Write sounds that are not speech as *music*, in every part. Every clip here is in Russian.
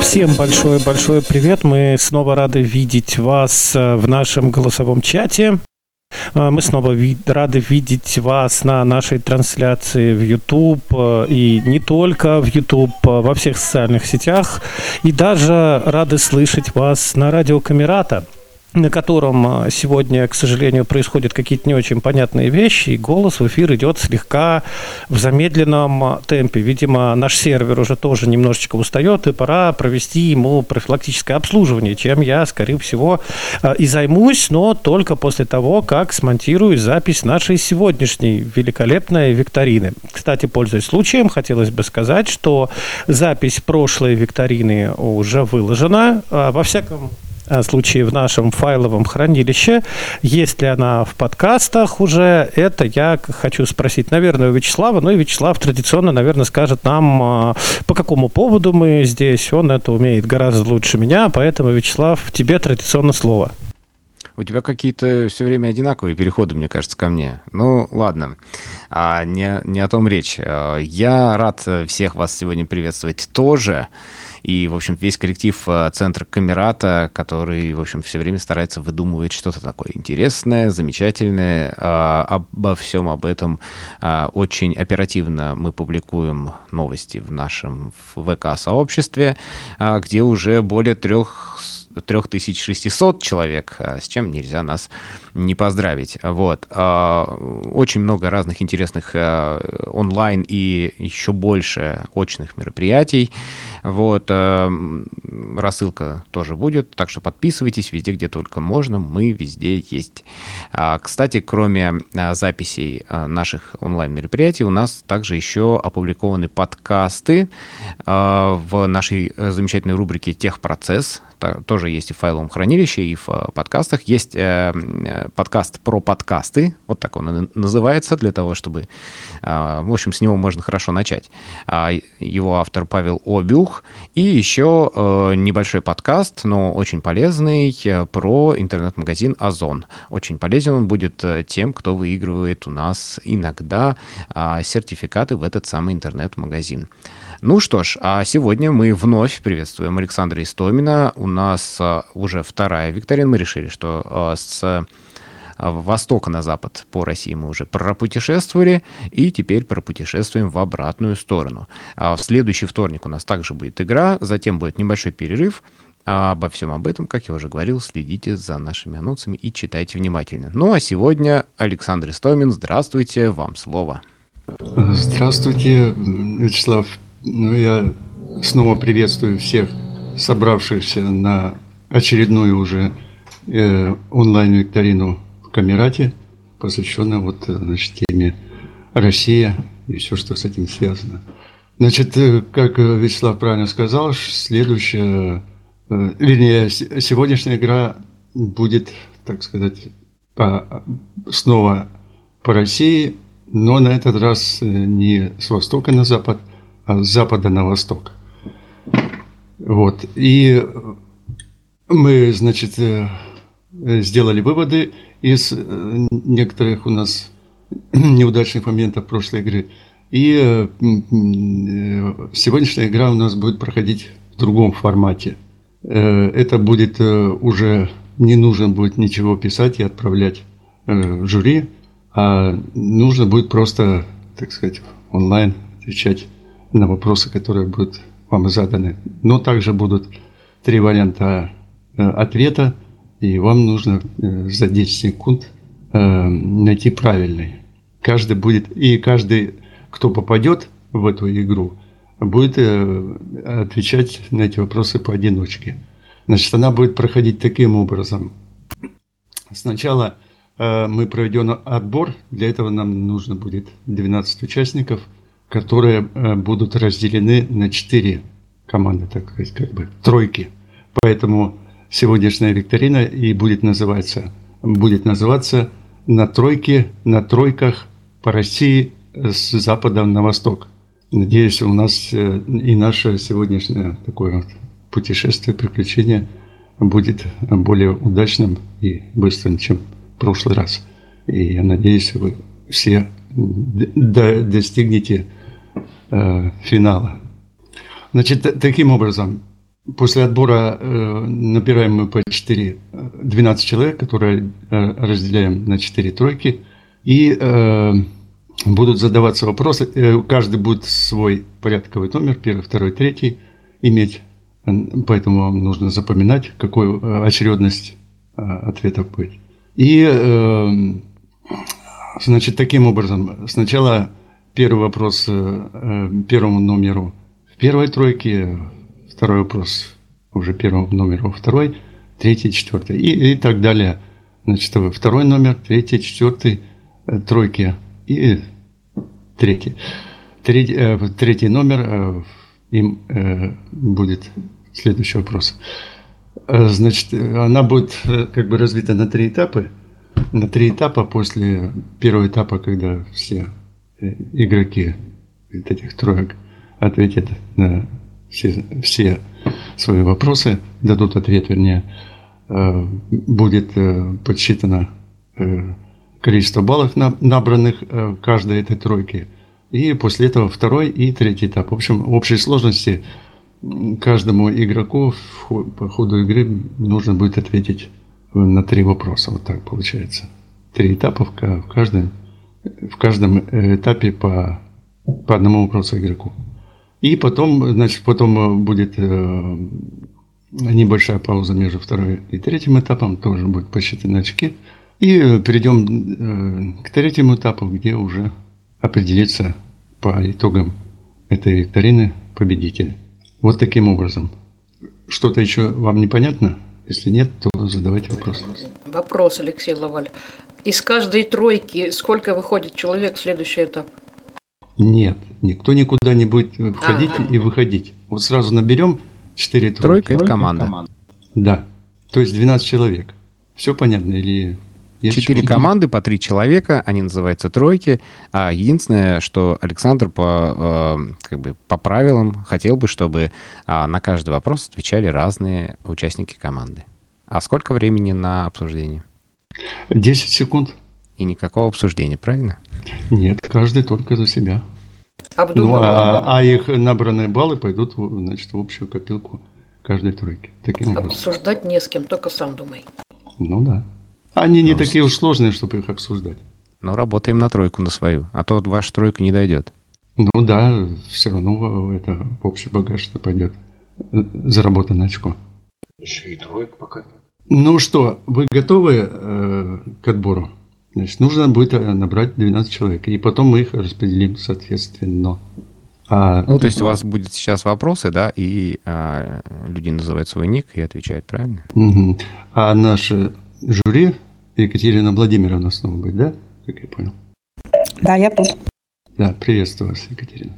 Всем большой-большой привет. Мы снова рады видеть вас э, в нашем голосовом чате. Э, мы снова рады видеть вас на нашей трансляции в YouTube э, и не только в YouTube, во всех социальных сетях. И даже рады слышать вас на радио Камерата – на котором а, сегодня, к сожалению, происходят какие-то не очень понятные вещи, и голос в эфир идет слегка в замедленном а, темпе. Видимо, наш сервер уже тоже немножечко устает, и пора провести ему профилактическое обслуживание, чем я, скорее всего, а, и займусь, но только после того, как смонтирую запись нашей сегодняшней великолепной викторины. Кстати, пользуясь случаем, хотелось бы сказать, что запись прошлой викторины уже выложена. Во всяком случае в нашем файловом хранилище. Есть ли она в подкастах уже? Это я хочу спросить, наверное, у Вячеслава. Ну и Вячеслав традиционно, наверное, скажет нам, э, по какому поводу мы здесь. Он это умеет гораздо лучше меня, поэтому, Вячеслав, тебе традиционно слово. У тебя какие-то все время одинаковые переходы, мне кажется, ко мне. Ну, ладно. А, не, не о том речь. Э, я рад всех вас сегодня приветствовать тоже и, в общем, весь коллектив э, Центра Камерата, который, в общем, все время старается выдумывать что-то такое интересное, замечательное. А, обо всем об этом а, очень оперативно мы публикуем новости в нашем ВК-сообществе, а, где уже более трех 3600 человек, с чем нельзя нас не поздравить. Вот. Очень много разных интересных онлайн и еще больше очных мероприятий. Вот, э, рассылка тоже будет, так что подписывайтесь везде, где только можно, мы везде есть. А, кстати, кроме а, записей а, наших онлайн-мероприятий, у нас также еще опубликованы подкасты в нашей э, замечательной рубрике «Техпроцесс», тоже есть и в файловом хранилище, и в э, подкастах. Есть э, э, подкаст про подкасты, вот так он называется, для того, чтобы, э, в общем, с него можно хорошо начать. А, его автор Павел Обюх. И еще э, небольшой подкаст, но очень полезный, э, про интернет-магазин Озон. Очень полезен он будет тем, кто выигрывает у нас иногда э, сертификаты в этот самый интернет-магазин. Ну что ж, а сегодня мы вновь приветствуем Александра Истомина. У нас а, уже вторая викторина. Мы решили, что а, с а, востока на запад по России мы уже пропутешествовали, и теперь пропутешествуем в обратную сторону. А в следующий вторник у нас также будет игра, затем будет небольшой перерыв. А обо всем об этом, как я уже говорил, следите за нашими анонсами и читайте внимательно. Ну а сегодня Александр Истомин, здравствуйте, вам слово. Здравствуйте, Вячеслав ну, я снова приветствую всех собравшихся на очередную уже э, онлайн-викторину в Камерате, посвященную вот, э, значит, теме Россия и все, что с этим связано. Значит, э, как Вячеслав правильно сказал, следующая, э, вернее, сегодняшняя игра будет, так сказать, по, снова по России, но на этот раз не с востока на запад, с запада на восток. Вот. И мы, значит, э, сделали выводы из э, некоторых у нас *clears throat* неудачных моментов прошлой игры. И э, сегодняшняя игра у нас будет проходить в другом формате. Это будет уже не нужно будет ничего писать и отправлять в жюри, а нужно будет просто, так сказать, онлайн отвечать на вопросы, которые будут вам заданы. Но также будут три варианта э, ответа, и вам нужно э, за 10 секунд э, найти правильный. Каждый будет, и каждый, кто попадет в эту игру, будет отвечать на эти вопросы поодиночке. Значит, она будет проходить таким образом. Сначала мы проведем отбор, для этого нам нужно будет 12 участников – которые э, будут разделены на четыре команды, так сказать, как бы тройки. Поэтому сегодняшняя викторина и будет называться, будет называться на тройке, на тройках по России с запада на восток. Надеюсь, у нас э, и наше сегодняшнее такое вот путешествие, приключение будет более удачным и быстрым, чем в прошлый раз. И я надеюсь, вы все достигнете финала. Значит, таким образом, после отбора э, набираем мы по 4, 12 человек, которые э, разделяем на 4 тройки, и э, будут задаваться вопросы. Э, каждый будет свой порядковый номер, первый, второй, третий, иметь. Поэтому вам нужно запоминать, какую очередность э, ответов будет. И, э, значит, таким образом, сначала первый вопрос э, первому номеру в первой тройке, второй вопрос уже первому номеру второй, третий, четвертый и, и так далее. Значит, второй номер, третий, четвертый, тройки и третий. Третий, э, третий номер э, им э, будет следующий вопрос. Э, значит, она будет э, как бы разбита на три этапа. На три этапа после первого этапа, когда все э, игроки этих троек ответят на все, все свои вопросы, дадут ответ, вернее, будет подсчитано количество баллов, набранных в каждой этой тройке. И после этого второй и третий этап. В общем, общей сложности каждому игроку по ходу игры нужно будет ответить на три вопроса. Вот так получается. Три этапа в каждом, в каждом этапе по, по одному вопросу игроку. И потом, значит, потом будет э, небольшая пауза между второй и третьим этапом, тоже будет посчитаны очки. И перейдем э, к третьему этапу, где уже определиться по итогам этой викторины победитель. Вот таким образом. Что-то еще вам непонятно? Если нет, то задавайте вопрос. Вопрос, Алексей Лаваль. Из каждой тройки сколько выходит человек в следующий этап? Нет, никто никуда не будет входить ага. и выходить. Вот сразу наберем 4 тройки. Тройка – это команда. Да, то есть 12 человек. Все понятно или Четыре команды по три человека, они называются тройки. А единственное, что Александр по, э, как бы по правилам хотел бы, чтобы а, на каждый вопрос отвечали разные участники команды. А сколько времени на обсуждение? 10 секунд. И никакого обсуждения, правильно? Нет, каждый только за себя. Ну, а, а их набранные баллы пойдут значит, в общую копилку каждой тройки. Таким образом. Обсуждать не с кем, только сам думай. Ну да. Они не ну, такие уж сложные, чтобы их обсуждать. Но работаем на тройку на свою, а то ваша тройка не дойдет. Ну да, все равно это в общий багаж что пойдет заработанное очко. Еще и тройка пока. Ну что, вы готовы э, к отбору? Значит, нужно будет э, набрать 12 человек, и потом мы их распределим соответственно. А, ну, то есть у вас будет сейчас вопросы, да, и а, люди называют свой ник и отвечают, правильно? Угу. А наши жюри Екатерина Владимировна снова будет, да? Как я понял. Да, я тут. Да, приветствую вас, Екатерина.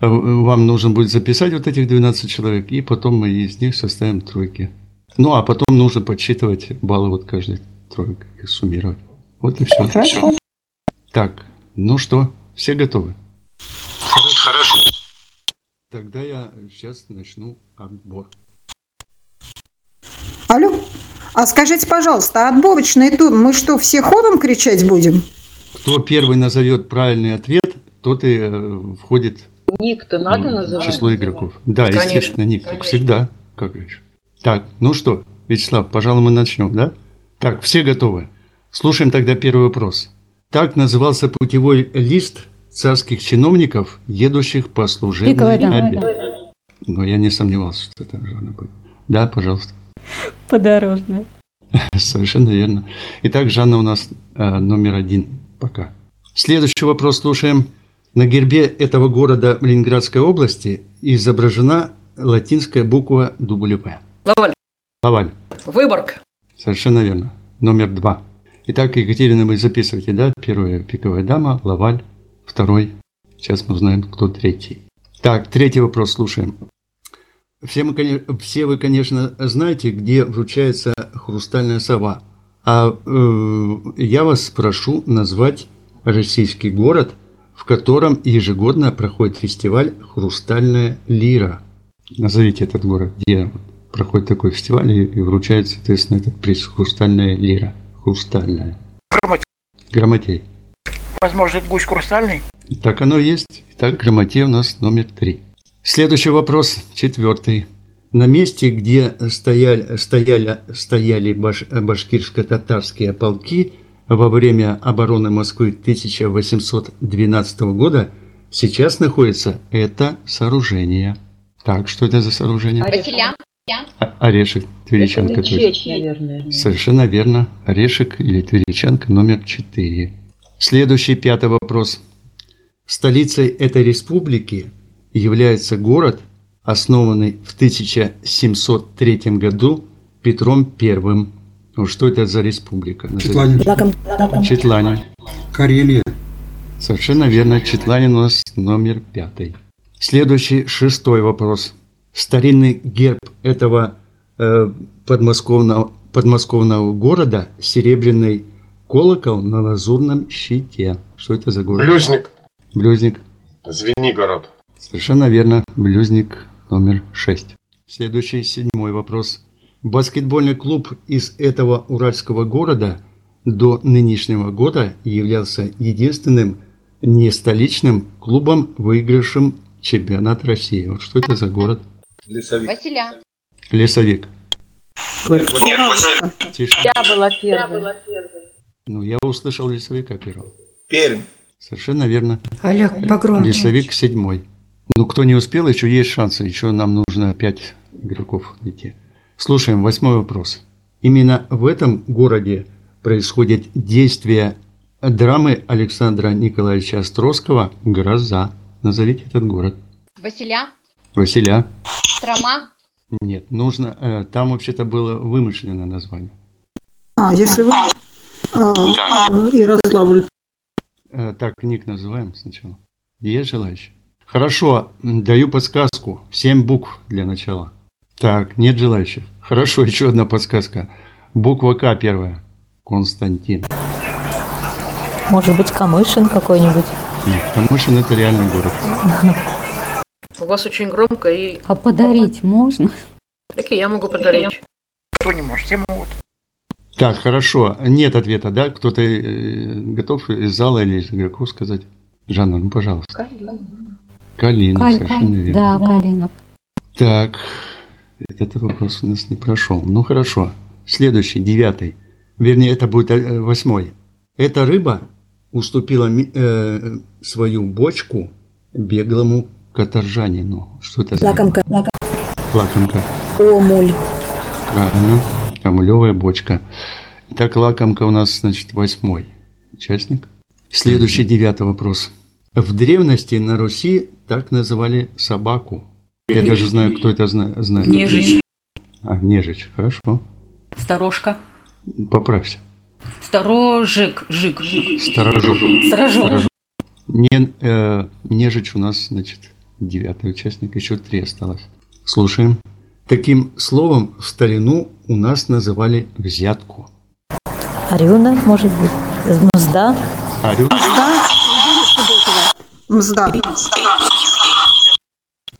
А, вам нужно будет записать вот этих 12 человек, и потом мы из них составим тройки. Ну, а потом нужно подсчитывать баллы вот каждой тройки, их суммировать. Вот и все. Хорошо. Так, ну что, все готовы? Хорошо. Тогда я сейчас начну отбор. Алло? А скажите, пожалуйста, а отборочный тур мы что, все хором кричать будем? Кто первый назовет правильный ответ, тот и э, входит Ник-то надо называть? число игроков. Да, Конечно. естественно, ник. Конечно. Всегда, как говоришь. Так, ну что, Вячеслав, пожалуй, мы начнем, да? Так, все готовы? Слушаем тогда первый вопрос. Так назывался путевой лист царских чиновников, едущих по служебной обед. Но я не сомневался, что это должно быть. Да, пожалуйста. Подорожная. *laughs* Совершенно верно. Итак, Жанна у нас э, номер один пока. Следующий вопрос слушаем. На гербе этого города Ленинградской области изображена латинская буква W. Лаваль. Лаваль. Выборг. Совершенно верно. Номер два. Итак, Екатерина, вы записываете, да? Первая пиковая дама, Лаваль. Второй. Сейчас мы узнаем, кто третий. Так, третий вопрос слушаем. Все, мы, все вы, конечно, знаете, где вручается хрустальная сова. А э, я вас прошу назвать российский город, в котором ежегодно проходит фестиваль «Хрустальная лира». Назовите этот город, где проходит такой фестиваль и, и вручается, соответственно, этот приз «Хрустальная лира». Хрустальная. Грамотей. Грамотей. Возможно, это гусь хрустальный? Так оно и есть. Итак, грамотей у нас номер три. Следующий вопрос, четвертый. На месте, где стояли, стояли, стояли баш, башкирско-татарские полки во время обороны Москвы 1812 года, сейчас находится это сооружение. Так, что это за сооружение? Василя. А- Орешек, Твериченко. точно. наверное. Совершенно верно. Орешек или Твериченко номер 4. Следующий пятый вопрос. Столицей этой республики является город, основанный в 1703 году Петром I. Ну, что это за республика? Назовите. Четланин. Четланин. Карелия. Совершенно верно. Четланин у нас номер пятый. Следующий шестой вопрос. Старинный герб этого э, подмосковного, подмосковного города – серебряный колокол на лазурном щите. Что это за город? Блюзник. Блюзник. Звенигород. Совершенно верно. Блюзник номер 6. Следующий седьмой вопрос. Баскетбольный клуб из этого уральского города до нынешнего года являлся единственным не столичным клубом, выигравшим чемпионат России. Вот что это за город? Лесовик. Василя. Лесовик. Тише. Я была первой. Ну, я услышал лесовика первого. Пермь. Совершенно верно. Олег, погромче. Лесовик седьмой. Ну, кто не успел, еще есть шансы. Еще нам нужно пять игроков найти. Слушаем, восьмой вопрос. Именно в этом городе происходит действие драмы Александра Николаевича Островского «Гроза». Назовите этот город. Василя. Василя. Строма. Нет, нужно... э, там вообще-то было вымышленное название. А, если вы... А, Ярославль. Э, так, ник называем сначала. Есть желающие? Хорошо, даю подсказку. Семь букв для начала. Так, нет желающих. Хорошо, *laughs* еще одна подсказка. Буква К первая. Константин. Может быть, Камышин какой-нибудь. Нет, Камышин это реальный город. *laughs* У вас очень громко, и А подарить можно? так и я могу подарить. Кто не может, все могут. Так, хорошо. Нет ответа, да? Кто-то э, готов из зала или из игроков сказать? Жанна, ну пожалуйста. Калина, Каль- совершенно верно. Да, Калина. Так, этот вопрос у нас не прошел. Ну хорошо. Следующий, девятый. Вернее, это будет э, восьмой. Эта рыба уступила э, свою бочку беглому каторжанину. Что это за Лакомка. лакомка? Омуль. Правильно. Камлевая бочка. Итак, лакомка у нас, значит, восьмой участник. Следующий девятый вопрос. В древности на Руси так называли собаку. Я даже знаю, кто это зна- знает. Нежич. А, нежич. Хорошо. Сторожка. Поправься. Сторожик. Жик. Жик. Сторожок. Сторожок. Не, э, нежич у нас, значит, девятый участник. Еще три осталось. Слушаем. Таким словом в старину у нас называли взятку. Арюна, может быть. Мзда. Арю? Мзда.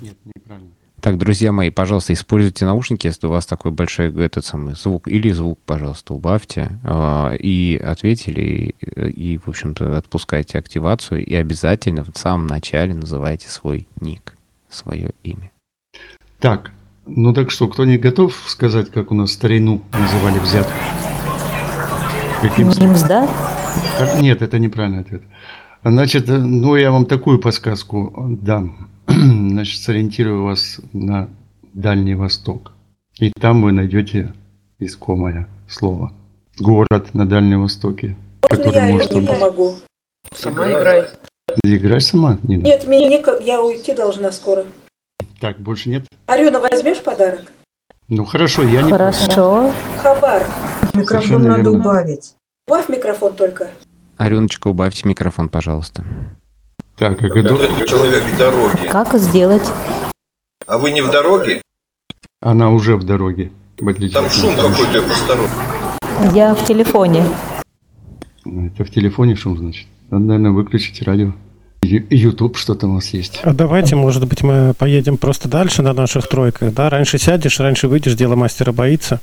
Нет, неправильно. Так, друзья мои, пожалуйста, используйте наушники, если у вас такой большой этот самый звук, или звук, пожалуйста, убавьте, э, и ответили, и, и, в общем-то, отпускайте активацию, и обязательно в самом начале называйте свой ник, свое имя. Так, ну так что, кто не готов сказать, как у нас старину называли взятку? Каким. Как- Нет, это неправильный ответ. Значит, э, ну я вам такую подсказку дам. *clears throat* Значит, сориентирую вас на Дальний Восток. И там вы найдете искомое слово. Город на Дальнем Востоке. который может быть- помогу? Сама играй. Играй сама, Нина. Нет, мне никак, я уйти должна скоро. Так, больше нет? Арена, возьмешь подарок? Ну хорошо, я не... Хорошо. Хабар. Микрофон Совершенно надо верно. убавить. Убавь микрофон только. Арюночка, убавьте микрофон, пожалуйста. Так, а году- Человек в дороге. Как сделать? А вы не в дороге? она уже в дороге. в Там шум нас. какой-то посторонний. Я в телефоне. Ну, Это в телефоне шум, значит. Надо, наверное, выключить радио. YouTube, что там у вас есть. А давайте, может быть, мы поедем просто дальше на наших тройках, да? Раньше сядешь, раньше выйдешь, дело мастера боится.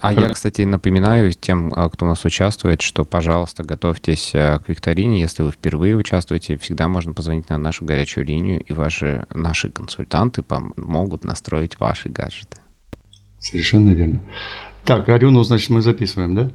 А я, кстати, напоминаю тем, а, кто у нас участвует, что, пожалуйста, готовьтесь а, к викторине. Если вы впервые участвуете, всегда можно позвонить на нашу горячую линию, и ваши, наши консультанты помогут настроить ваши гаджеты. Совершенно верно. Так, Арюну, значит, мы записываем, да?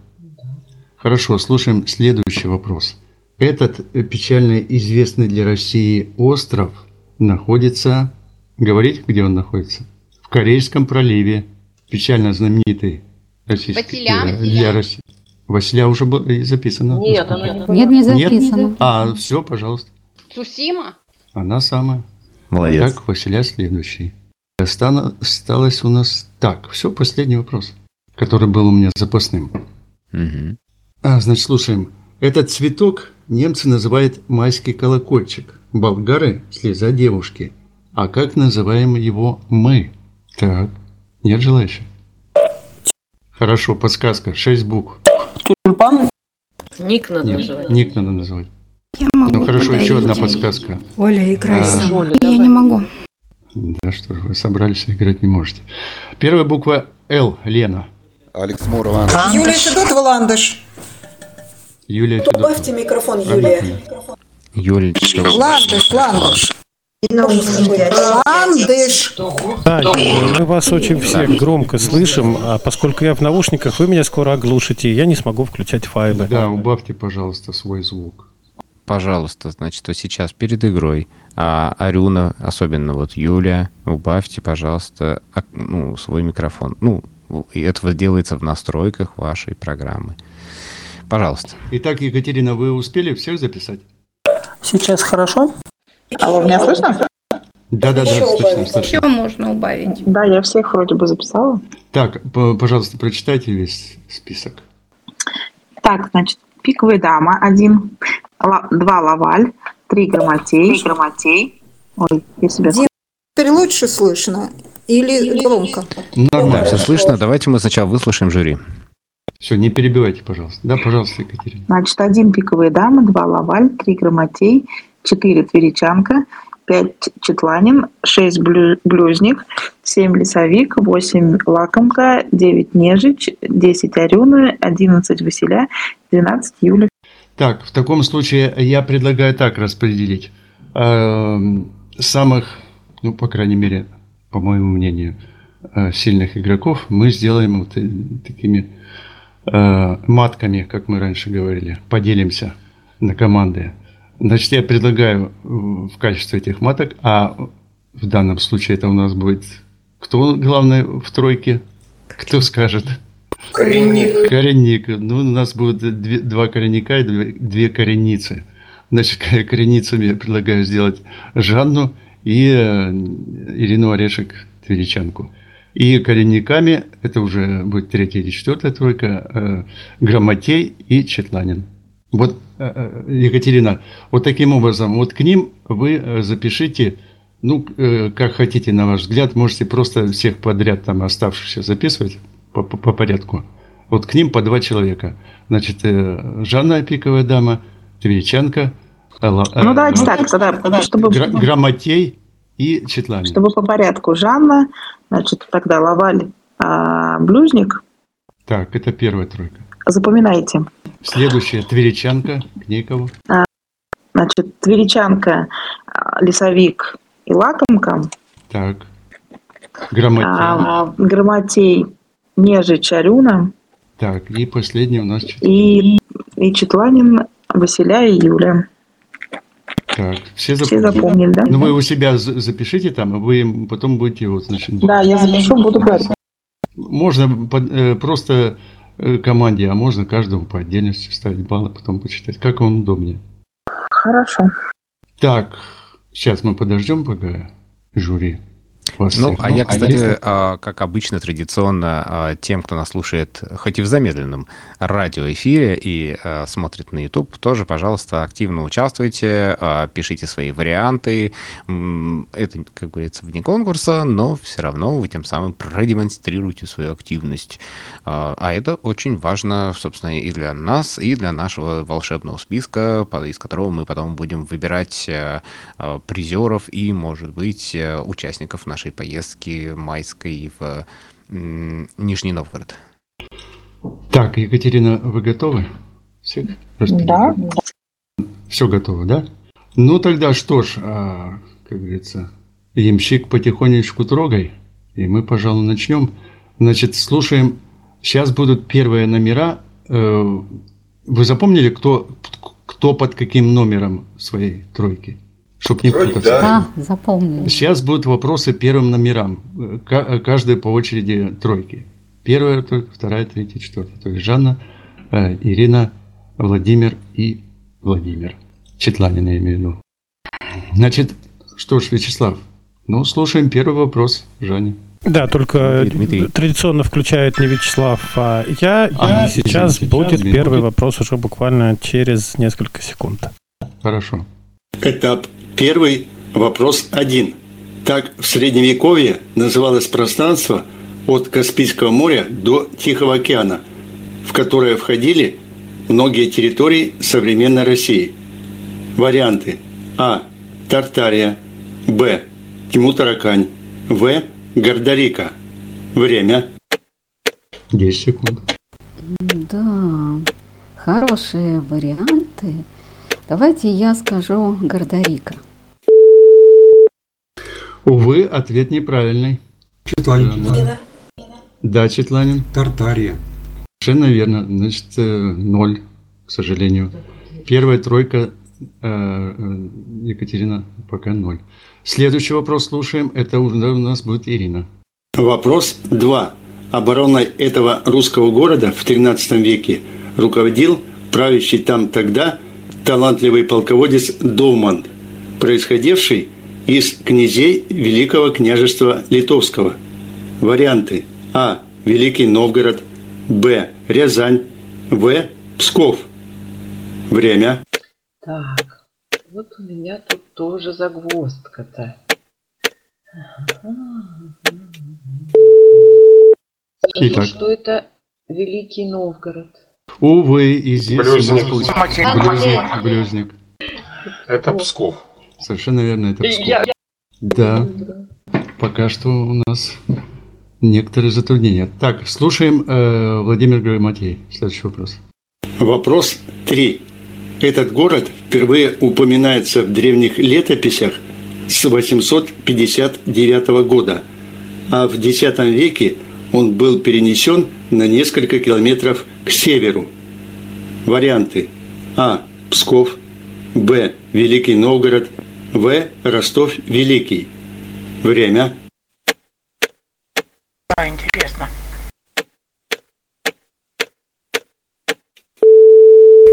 Хорошо, слушаем следующий вопрос. Этот э, печально известный для России остров находится... Говорить, где он находится? В Корейском проливе. Печально знаменитый российский... Василя. э, Для России. Василя уже записано? Нет, она не Нет, не Нет? записано. А, все, пожалуйста. Сусима? Она самая. Молодец. Так, Василя следующий. Остана- Осталось у нас... Так, все, последний вопрос, который был у меня запасным. Мгм. А, значит, слушаем. Этот цветок немцы называют майский колокольчик. Болгары – слеза девушки. А как называем его мы? Так, нет желающих? Хорошо, подсказка. Шесть букв. Тюльпан? Ник надо Нет, называть. ник надо назвать. Я могу Ну хорошо, еще одна подсказка. Оля, играй А. сама. Оля, Я давай. не могу. Да что ж, вы собрались, играть не можете. Первая буква Л. Лена. Алекс Мурова. Юлия Федотова Ландыш. Юлия Федотова. Добавьте микрофон, Юлия. Юль, Ландыш, Ландыш. Ландыш. Да, мы вас очень все громко слышим, а поскольку я в наушниках, вы меня скоро оглушите, и я не смогу включать файлы. Да, убавьте, пожалуйста, свой звук. пожалуйста, значит, вот сейчас перед игрой а, Арюна, особенно вот Юля, убавьте, пожалуйста, ак- ну, свой микрофон. Ну, и это делается в настройках вашей программы. Пожалуйста. Итак, Екатерина, вы успели всех записать? Сейчас хорошо? Алло, меня слышно? Да, да, да, Еще слышно, убавить. слышно. можно убавить. Да, я всех вроде бы записала. Так, пожалуйста, прочитайте весь список. Так, значит, пиковая дама один, два лаваль, три грамотей. Три грамотей. Ой, я себя... Дим, Теперь лучше слышно или громко? Нормально. все слышно. Давайте мы сначала выслушаем жюри. Все, не перебивайте, пожалуйста. Да, пожалуйста, Екатерина. Значит, один пиковая дама, два лаваль, три грамотей, четыре тверичанка, пять четланин, шесть блю- блюзник, семь лесовик, восемь лакомка, девять нежич, десять орюна, одиннадцать василя, двенадцать юля. Так, в таком случае я предлагаю так распределить. Эм, Самых, ну, по крайней мере, по моему мнению, э, сильных игроков мы сделаем вот э, такими э, матками, как мы раньше говорили. Поделимся на команды. Значит, я предлагаю в качестве этих маток, а в данном случае это у нас будет кто главный в тройке? Кто скажет? Коренник. Коренник. Ну, у нас будет две- два коренника и две, две коренницы. Значит, ко- коренницами я предлагаю сделать Жанну и э, Ирину Орешек Тверичанку. И коренниками, это уже будет третья или четвертая тройка, э, Грамотей и Четланин. Вот, э, э, Екатерина, вот таким образом, вот к ним вы э, запишите, ну, э, как хотите, на ваш взгляд, можете просто всех подряд там оставшихся записывать по, по- по порядку. Вот к ним по два человека. Значит, э, Жанна Пиковая дама, э, э, Ну, давайте так, тогда, чтобы, Гра- Грамотей и Четланин. чтобы по порядку. Жанна, значит, тогда лаваль, а, блюзник. Так, это первая тройка. Запоминайте. Следующая Тверичанка, к ней кого? Значит, тверичанка, а, лесовик и лакомка. Так. Грамотей. А, Грамотей, нежич, арюна. Так, и последний у нас Чет- И, и Четланин, Василя и Юля. Так, все Все запомнили? да? Ну, вы у себя за- запишите там, а вы потом будете вот, значит, Да, я запишу, буду говорить. Можно под- э, просто команде, а можно каждому по отдельности ставить баллы, потом почитать, как вам удобнее. Хорошо. Так, сейчас мы подождем пока жюри. Вас Ну, а я, Ну, кстати, если- а, как обычно, традиционно а, тем, кто нас слушает, хоть и в замедленном радиоэфире и а, смотрит на YouTube, тоже, пожалуйста, активно участвуйте, а, пишите свои варианты. Это, как говорится, вне конкурса, но все равно вы тем самым продемонстрируете свою активность. А а это очень важно, собственно, и для нас, и для нашего волшебного списка, из которого мы потом будем выбирать призеров и, может быть, э, участников нашей поездки майской в Нижний Новгород. Так, Екатерина, вы готовы? Все? Да. Все готово, да? Ну тогда что ж, а, как говорится, ямщик потихонечку трогай, и мы, пожалуй, начнем. Значит, слушаем. Сейчас будут первые номера. Э, Вы запомнили, кто, кто под каким номером своей тройки? Чтоб не Вроде путаться. да. Да, запомнили. Сейчас будут вопросы первым номерам. Ка- Каждый по очереди тройки. Первая тройка, вторая, третья, четвертая. То есть Жанна, э, Ирина, Владимир и Владимир. Четланин я имею в виду. Значит, что ж, Вячеслав, ну, слушаем первый вопрос Жанне. Да, только Дмитрий. традиционно включает не Вячеслав, а я. А, и сейчас извините, будет извините. первый вопрос уже буквально через несколько секунд. Хорошо. Этап первый, вопрос один. Так в Средневековье называлось пространство от Каспийского моря до Тихого океана, в которое входили многие территории современной России. Варианты. А. Тартария. Б. Тиму-Таракань. В. Гордарика. Время. 10 секунд. Да, хорошие варианты. Давайте я скажу Гордарика. Увы, ответ неправильный. Четланин. Да, Четланин. Тартария. Совершенно верно. Значит, э, ноль, к сожалению. Первая тройка э, э, Екатерина пока ноль. Следующий вопрос слушаем. Это уже у нас будет Ирина. Вопрос 2. Обороной этого русского города в XIII веке руководил правящий там тогда талантливый полководец Доуман, происходивший из князей Великого княжества Литовского. Варианты. А. Великий Новгород. Б. Рязань. В. Псков. Время. Так, вот у меня тут тоже загвоздка-то. Скажу, Итак. что это Великий Новгород. Увы, и здесь Блюзник. Блюзник. блюзник. блюзник. Это Псков. Совершенно верно, это Псков. Я- Да, пока что у нас некоторые затруднения. Так, слушаем э, Владимир Грамотей. Следующий вопрос. Вопрос 3. Этот город впервые упоминается в древних летописях с 859 года, а в X веке он был перенесен на несколько километров к северу. Варианты. А. Псков. Б. Великий Новгород. В. Ростов Великий. Время. А, интересно.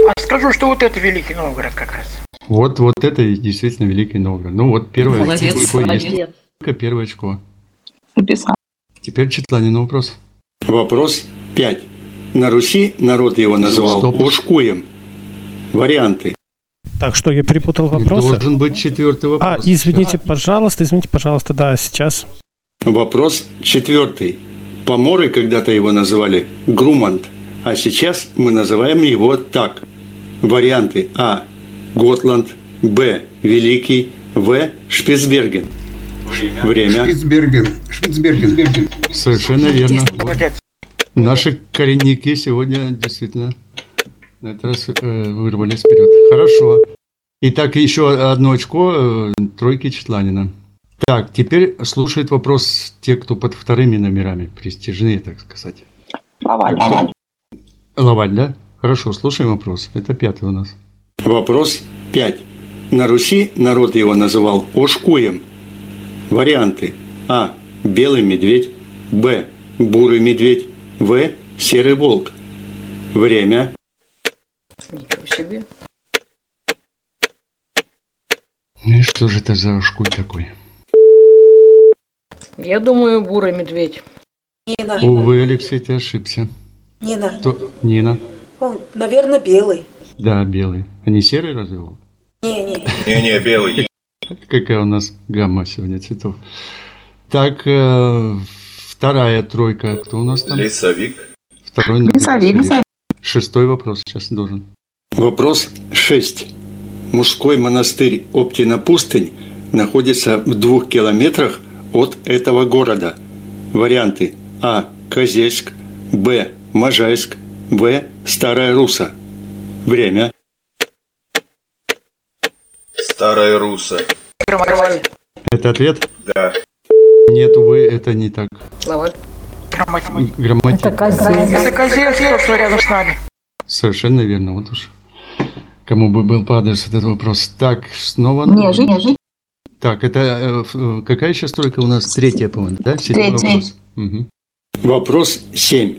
А скажу, что вот это Великий Новгород как раз. Вот, вот это действительно Великий Новгород. Ну вот первое Молодец, очко есть. молодец. Только первое очко. Написал. Теперь Четланин вопрос. Вопрос 5. На Руси народ его называл Стоп. Ошкуем. Варианты. Так, что я перепутал вопросы? Должен быть четвертый А, вопрос. извините, пожалуйста, извините, пожалуйста, да, сейчас. Вопрос четвертый. Поморы когда-то его называли Грумант, а сейчас мы называем его так. Варианты А. Готланд, Б. Великий, В. Шпицберген. Время. Шпицберген. Шпицберген. Совершенно верно. Наши коренники сегодня действительно на этот раз э, вырвались вперед. Хорошо. Итак, еще одно очко э, тройки Четланина. Так, теперь слушает вопрос те, кто под вторыми номерами, престижные, так сказать. Лаваль. Лаваль, да? Хорошо, слушаем вопрос. Это пятый у нас. Вопрос 5. На Руси народ его называл Ошкуем. Варианты. А. Белый медведь. Б. Бурый медведь. В. Серый волк. Время. Ничего себе. Ну и что же это за шкуль такой? Я думаю, бурый медведь. Нина. Увы, Алексей, ты ошибся. Нина. Кто? Нина. Он, наверное, белый. Да, белый. А не серый разве? он? Не-не. Не-не, белый. Какая у нас гамма сегодня цветов. Так, э, вторая тройка. Кто у нас там? Лесовик. Второй номер. Лесовик, лесовик. Шестой вопрос сейчас должен. Вопрос 6. Мужской монастырь Оптина пустынь находится в двух километрах от этого города. Варианты А. Козельск, Б. Можайск, В. Старая Руса. Время. Старая Руса. Это ответ? Да. Нет, увы, это не так. Лаваль. Грамматик. Это козел. Это козел, что рядом с нами. Совершенно верно. Вот уж кому бы был по адресу этот вопрос. Так, снова... Нежи, нежи. Так, это э, э, какая сейчас тройка у нас? Третья, по-моему, да? Третья. вопрос. Мгм. Вопрос 7.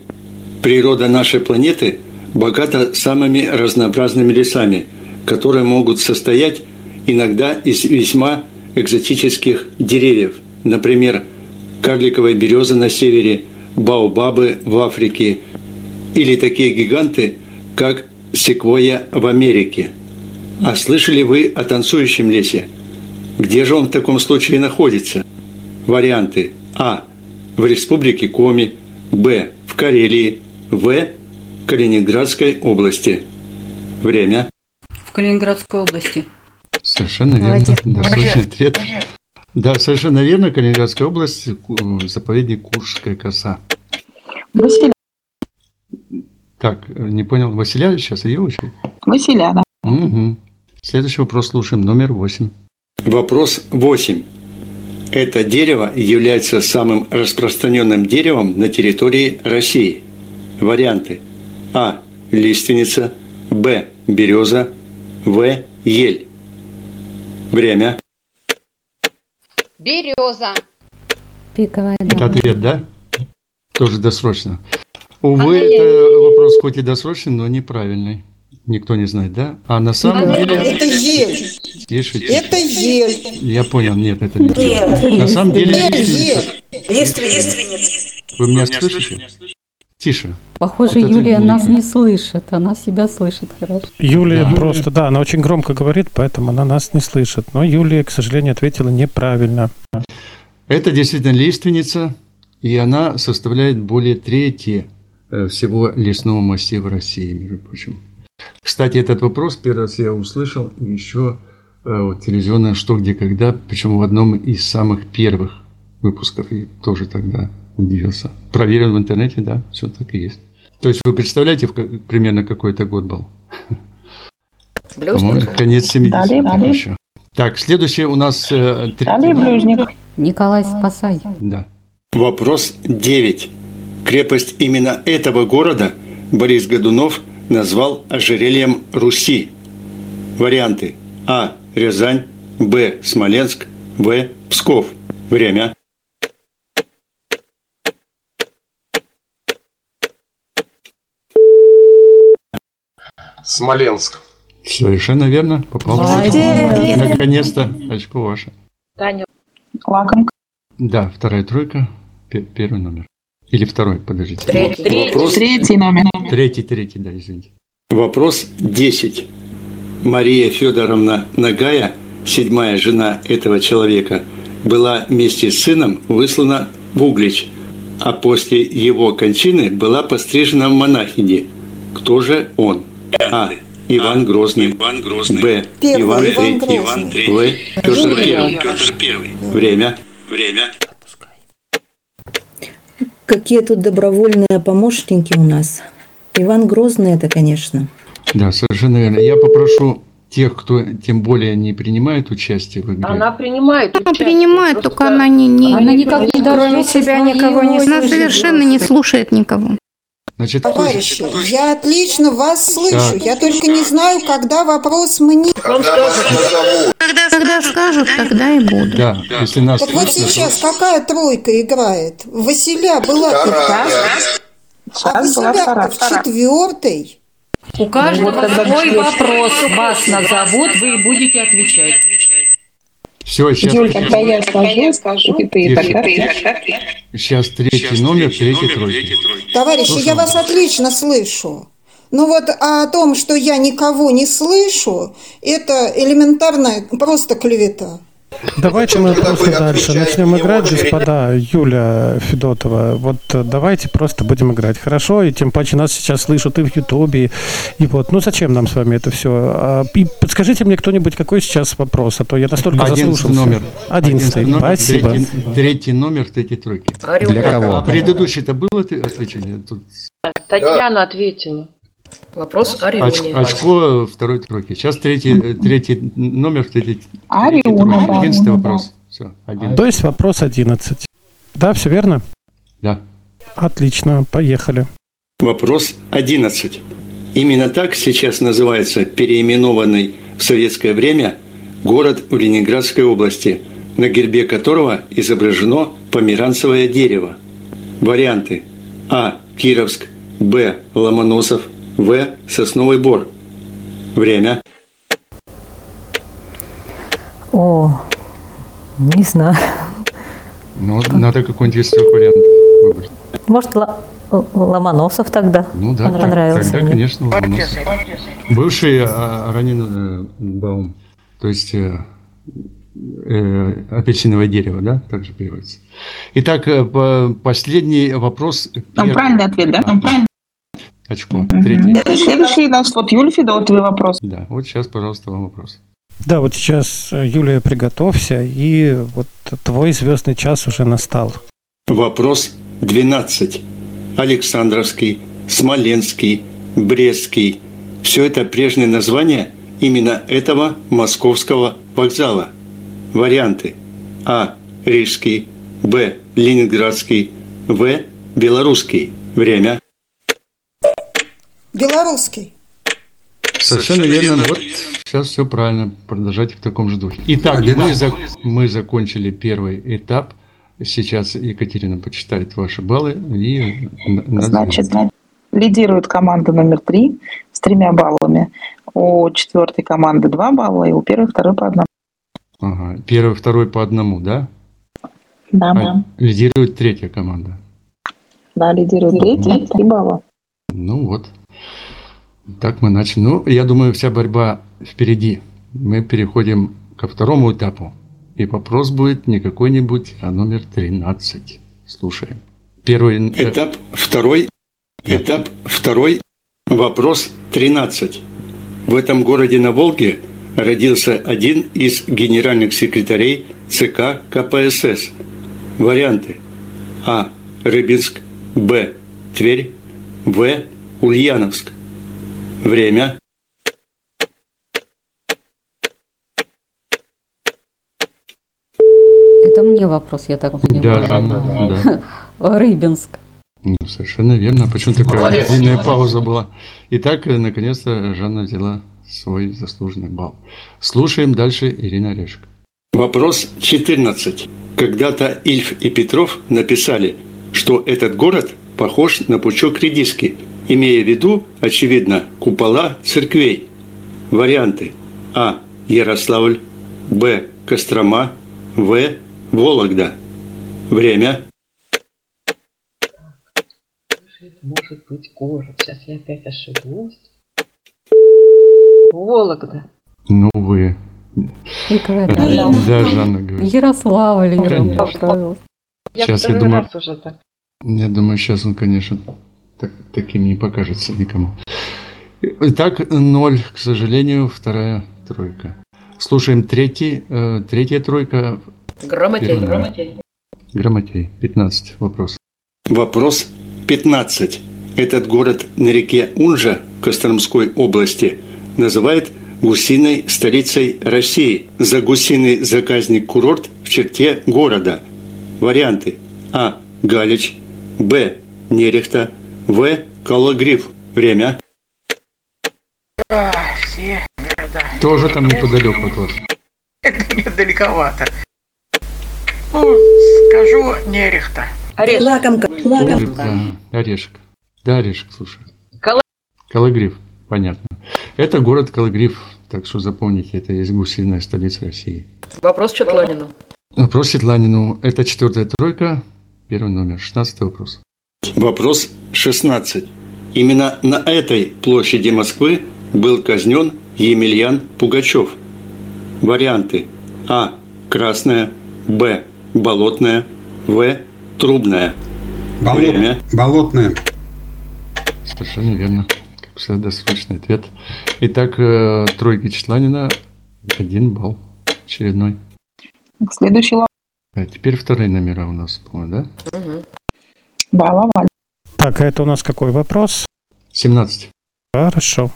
Природа нашей планеты богата самыми разнообразными лесами, которые могут состоять иногда из весьма экзотических деревьев. Например, карликовая береза на севере, баобабы в Африке или такие гиганты, как секвойя в Америке. А слышали вы о танцующем лесе? Где же он в таком случае находится? Варианты А. В республике Коми. Б. В Карелии. В. Калининградской области. Время. В Калининградской области. Совершенно верно. Молодец. Досрочный ответ. Да, совершенно верно. Калининградская область, заповедник Куршская коса. Василя. Так, не понял, Василя сейчас ее очередь? Василя, да. Угу. Следующий вопрос слушаем, номер восемь. Вопрос 8. Это дерево является самым распространенным деревом на территории России. Варианты. А. Лиственница. Б. Береза. В. Ель. Время. Береза. Пиковая Это дама. ответ, да? Тоже досрочно. Увы, Она это вопрос хоть и досрочный, но неправильный. Никто не знает, да? А на самом Она деле... Это ель. Тише, тише. Это ель. Я понял, нет, это не. Нет. На самом деле... Это лиственница. ель. Лиственница. Вы меня слышите? Тише. Похоже, Вот Юлия не нас не слышит. Она себя слышит хорошо. Юлия просто, да, она очень громко говорит, поэтому она нас не слышит. Но Юлия, к сожалению, ответила неправильно. Это действительно лиственница, и она составляет более трети э, всего лесного массива России, между прочим. Кстати, этот вопрос первый раз я услышал еще э, вот, телевизионное «Что, где, когда», причем в одном из самых первых выпусков, и тоже тогда удивился. Проверил в интернете, да, все так и есть. То есть вы представляете, примерно какой это год был? Блюстник. конец 70-х Далее, далее. еще. Так, следующий у нас... э, три- Далее блюзник. Николай, спасай. Да. Вопрос 9. Крепость именно этого города Борис Годунов назвал ожерельем Руси. Варианты. А. Рязань. Б. Смоленск. В. Псков. Время. Смоленск. Совершенно верно. Попал. Наконец-то. Очко ваше. Таня. Лакомка. Да, вторая тройка. Пе- Первый номер. Или второй, подождите. Третий. Вопрос, Третий номер. Третий, третий, да, извините. вопрос 10. Мария Федоровна Нагая, седьмая жена этого человека, была вместе с сыном выслана в Углич, а после его кончины была пострижена в монахини. Кто же он? А. Иван Грозный. Б. Первый, Иван Иван Третий. Грозный. В. Петр Первый. Время. Время. Какие тут добровольные помощники у нас. Иван Грозный это, конечно. Да, совершенно верно. Я попрошу тех, кто тем более не принимает участие в игре. Она принимает Она участие, принимает, просто- только она не, не, Она никак не кроме дождется себя никого не Она слышит совершенно не слушает никого. Значит, кто- Товарищи, я отлично вас слышу. Так. Я только не знаю, когда вопрос мне. Когда, когда скажут, тогда и буду. да, если нас Так вот то- сейчас какая тройка играет? Василя была а Сейчас была Василя вторая. в четвертой. У каждого тогда свой вопрос. Вас назовут, вы будете отвечать. Все, сейчас, Юль, когда я скажу, и ты, тогда ты. сейчас третий номер, третий тройки. Товарищи, я вас отлично слышу. Ну вот а о том, что я никого не слышу, это элементарная просто клевета. Давайте мы просто дальше начнем играть, господа Юля Федотова. Вот э, давайте просто будем играть, хорошо? И тем паче нас сейчас слышат и в Ютубе, и вот. Ну зачем нам с вами это все? И подскажите мне кто-нибудь, какой сейчас вопрос, а то я настолько заслушался. номер. Одиннадцатый, номер, спасибо. Третий, третий номер, третий тройки. Для кого? А предыдущий-то было ты отвечение? Тут Татьяна ответила. Вопрос о оч- очко второй тройки. Сейчас третий, третий номер, третий, Ориона, да, Одиннадцатый вопрос. Все, один. То есть вопрос 11. Да, все верно? Да. Отлично, поехали. Вопрос 11. Именно так сейчас называется переименованный в советское время город в Ленинградской области, на гербе которого изображено померанцевое дерево. Варианты. А. Кировск. Б. Ломоносов. В. Сосновый бор. Время. О, не знаю. Ну, надо какой-нибудь из трех вариантов выбрать. Может, Ломоносов тогда? Ну да, Понравился тогда, мне. конечно, Ломоносов. Бывший а, Ранин Баум, то есть э, э, апельсиновое дерево, да, также переводится. Итак, э, по- последний вопрос. Первый. правильный ответ, да? Ну, Очко. Третий. Следующий у нас вот Юль Федотовый вопрос. Да, вот сейчас, пожалуйста, вам вопрос. Да, вот сейчас, э, Юлия, приготовься, и вот твой звездный час уже настал. Вопрос 12. Александровский, Смоленский, Брестский. Все это прежнее название именно этого московского вокзала. Варианты. А. Рижский. Б. Ленинградский. В. Белорусский. Время. Белорусский. Совершенно верно. Вот сейчас все правильно. Продолжайте в таком же духе. Итак, мы, зак- мы закончили первый этап. Сейчас Екатерина почитает ваши баллы и. Значит, лидирует команда номер три с тремя баллами. У четвертой команды два балла, и у первой, второй по одному. Ага. Первый, второй по одному, да? Да, А да. лидирует третья команда. Да, лидирует третий, три балла. Ну вот. Так мы начали. Ну, я думаю, вся борьба впереди. Мы переходим ко второму этапу. И вопрос будет не какой-нибудь, а номер 13. Слушаем. Первый... э, Этап второй. Этап второй. Вопрос 13. В этом городе на Волге родился один из генеральных секретарей ЦК КПСС. Варианты. А. Рыбинск. Б. Тверь. В. Ульяновск. Время. Это мне вопрос, я так Да, понимаю. да, да. *laughs* Рыбинск. Ну, совершенно верно. Почему такая Молодец. длинная пауза была? Итак, э, наконец-то Жанна взяла свой заслуженный балл. Слушаем дальше Ирина Решек. Вопрос 14. Когда-то Ильф и Петров написали, что этот город похож на пучок редиски, имея в виду, очевидно, купола церквей. Варианты. А. Ярославль. Б. Кострома. В. Вологда. Время. Может быть город. Сейчас я опять ошибусь. Вологда. Ну, вы... Говорят, Да, Жанна говорит. Ярославль, я вам Конечно. поправилась. Я Сейчас, я второй думаю- раз уже так. Я думаю, сейчас он, конечно, так- таким не покажется никому. Итак, ноль, к сожалению, вторая тройка. Слушаем третий, э, третья тройка. Грамотей. Первый. Грамотей. Грамотей. 15. Вопрос. Вопрос 15. Этот город на реке Унжа Костромской области называют гусиной столицей России. За гусиный заказник курорт в черте города. Варианты. А. Галич. Б. Нерехта. В. Кологриф. Время. все города. Тоже там неподалеку от вас. Это мне далековато. Ну, скажу Нерехта. Лакомка. Орешек, ага, Орешек. Да, Орешек, слушай. Кол- Кологриф, понятно. Это город Кологриф, так что запомните, это есть гусиная столица России. Вопрос Четланину. Вопрос Светланину. Это четвертая тройка, первый номер, шестнадцатый вопрос. Вопрос 16. Именно на этой площади Москвы был казнен Емельян Пугачев. Варианты. А. Красная. Б. Болотная. В. Трубная. Болот- Время. Болотная. Совершенно верно. Как всегда, досрочный ответ. Итак, э, тройки Четланина, один балл очередной. Следующий ло- А теперь вторые номера у нас, по-моему, да? Балаваль. Так, а это у нас какой вопрос? 17. Хорошо.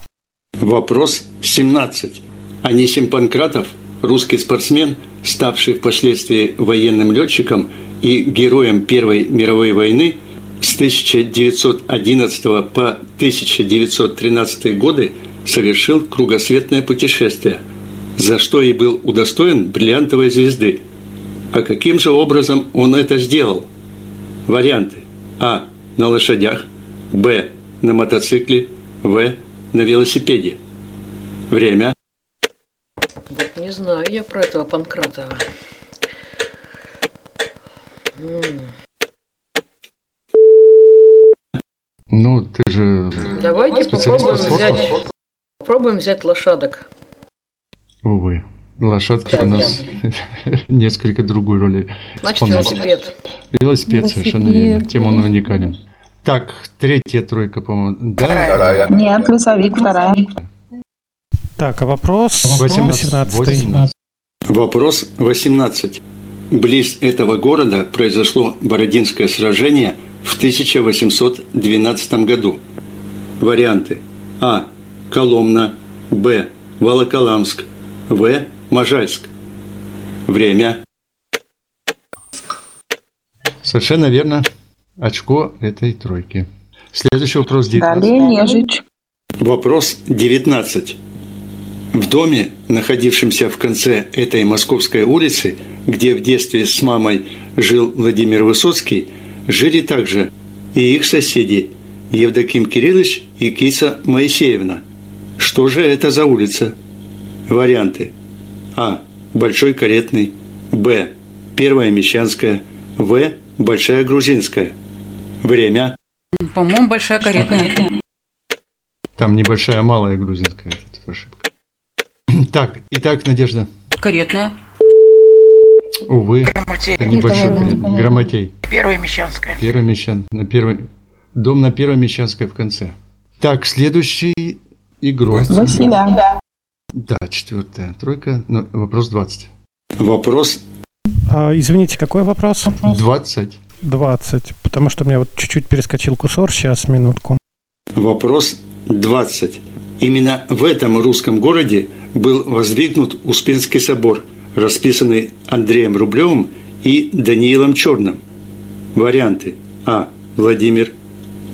Вопрос 17. Анисим Панкратов, русский спортсмен, ставший впоследствии военным летчиком и героем Первой мировой войны, с 1911 по 1913 годы совершил кругосветное путешествие, за что и был удостоен бриллиантовой звезды. А каким же образом он это сделал? Варианты. А. На лошадях. Б. На мотоцикле. В. На велосипеде. Время. Вот не знаю я про этого Панкратова. Ну, ты же... Давайте попробуем взять, попробуем взять лошадок. Увы. Лошадки у нас *laughs* несколько другую роль Значит, велосипед. Велосипед, совершенно верно. Тем он уникален. Так, третья тройка, по-моему. Да? Нет, лесовик, вторая. Так, а вопрос 18. 18. Вопрос 18. Близ этого города произошло Бородинское сражение в 1812 году. Варианты. А. Коломна. Б. Волоколамск. В. Можайск. Время. Совершенно верно. Очко этой тройки. Следующий вопрос 19. Далее Нежич. Вопрос 19. В доме, находившемся в конце этой московской улицы, где в детстве с мамой жил Владимир Высоцкий, жили также и их соседи Евдоким Кириллович и Киса Моисеевна. Что же это за улица? Варианты. А. Большой Каретный. Б. Первая Мещанская. В. Большая Грузинская. Время. По-моему, большая каретная. Там небольшая, малая грузинская это ошибка. Так, итак, Надежда. Каретная. Увы, Грамотей. это небольшой грамотей. Первая Мещанская. Первый Мещан. На первой... Дом на Первой Мещанской в конце. Так, следующий игрок. Василя. Да, четвертая тройка. Ну, вопрос 20. Вопрос А, извините, какой вопрос? 20. 20. Потому что у меня вот чуть-чуть перескочил кусор. Сейчас, минутку. Вопрос 20. Именно в этом русском городе был воздвигнут Успенский собор, расписанный Андреем Рублевым и Даниилом Черным. Варианты. А. Владимир.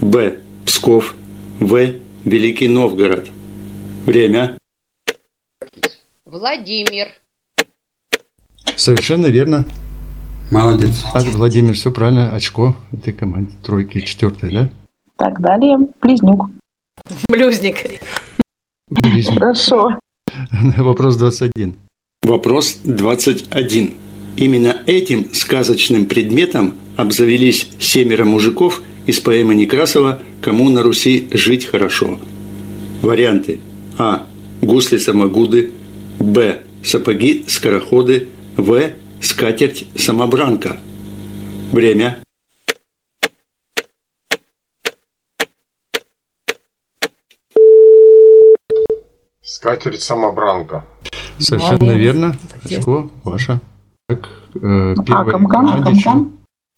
Б. Псков. В. Великий Новгород. Время. Владимир. Совершенно верно. Молодец. Так, Владимир, все правильно. Очко этой команде. Тройки, четвертая, да? Так, далее Близнюк. Блюзник. Близнюк. Хорошо. *laughs* Вопрос 21. Вопрос 21. Именно этим сказочным предметом обзавелись семеро мужиков из поэмы Некрасова «Кому на Руси жить хорошо». Варианты. А. Гусли-самогуды. Б. Сапоги-скороходы. В. Скатерть-самобранка. Время. Скатерть самобранка. Совершенно верно. Очко ваше. Так, э, команде еще. Акамка.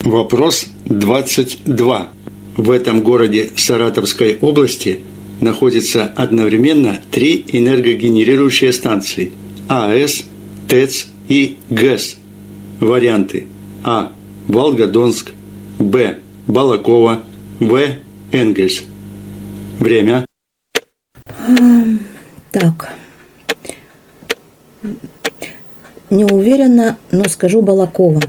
Вопрос 22. В этом городе Саратовской области находится одновременно три энергогенерирующие станции – АЭС, ТЭЦ и ГЭС. Варианты А. Волгодонск, Б. Балакова, В. Энгельс. Время. Так. Не уверена, но скажу Балакова.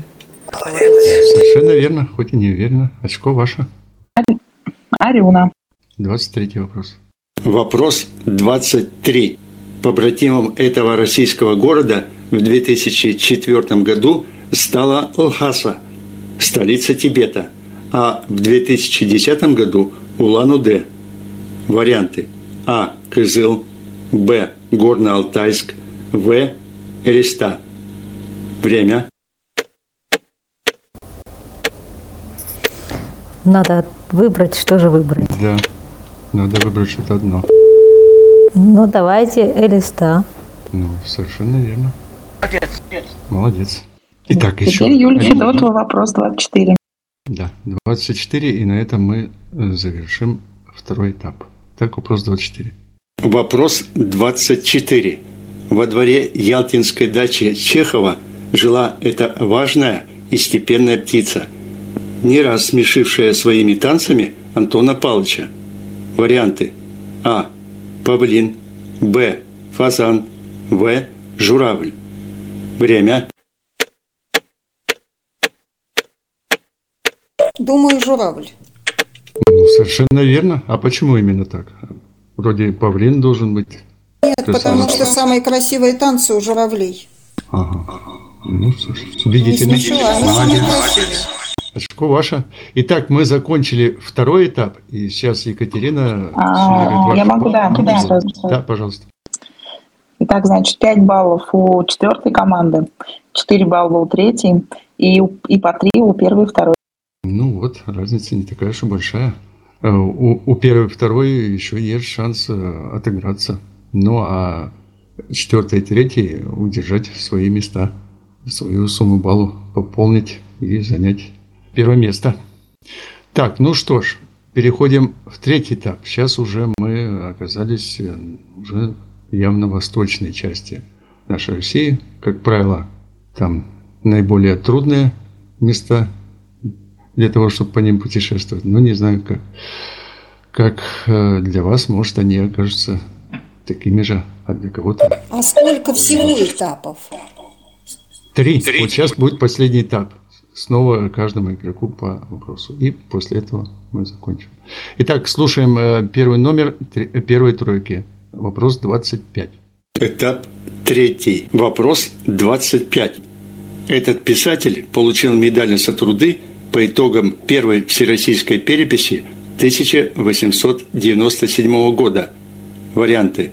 Совершенно верно, хоть и не уверенно. Очко ваше. Арюна. 23 вопрос. Вопрос 23. Побратимом этого российского города в 2004 году стала Лхаса, столица Тибета, а в 2010 году Улан-Удэ. Варианты А. Кызыл, Б. Горно-Алтайск, В. Элиста. Время. Надо выбрать, что же выбрать. Да, надо выбрать что-то одно. Ну, давайте Элиста. Ну, совершенно верно. Молодец, молодец. Итак, еще. Теперь один. Федотова, вопрос 24. Да, 24, и на этом мы э, завершим второй этап. Так, вопрос 24. Вопрос 24. Во дворе Ялтинской дачи Чехова жила эта важная и степенная птица, не раз смешившая своими танцами Антона Павловича. Варианты. А. Павлин. Б. Фазан. В. Журавль. Время. Думаю, журавль. Ну, совершенно верно. А почему именно так? Вроде павлин должен быть. Нет, есть потому что самые красивые танцы у журавлей. Ага. Ну, слушай, Не убедительно. самые красивые. Очко ваше. Итак, мы закончили второй этап, и сейчас Екатерина... А, я могу, да, да, пожалуйста. Итак, значит, 5 баллов у четвертой команды, 4 балла у третьей и, и по 3 у первой и второй. Ну вот, разница не такая уж и большая. Э, У, у первой и второй еще есть шанс э, отыграться. Ну а четвертый и третий удержать свои места, свою сумму баллов пополнить и занять первое место. Так, ну что ж, переходим в третий этап. Сейчас уже мы оказались э, уже явно в восточной части нашей России. Как правило, там наиболее трудные места для того, чтобы по ним путешествовать. Но не знаю, как, как э, для вас, может, они окажутся такими же, а для кого-то А сколько всего этапов? Три. Вот сейчас будет последний этап. Снова каждому игроку по вопросу. И после этого мы закончим. Итак, слушаем э, первый номер э, первой тройки. Вопрос 25. Этап третий. Вопрос 25. Этот писатель получил медаль за труды по итогам первой всероссийской переписи 1897 года. Варианты.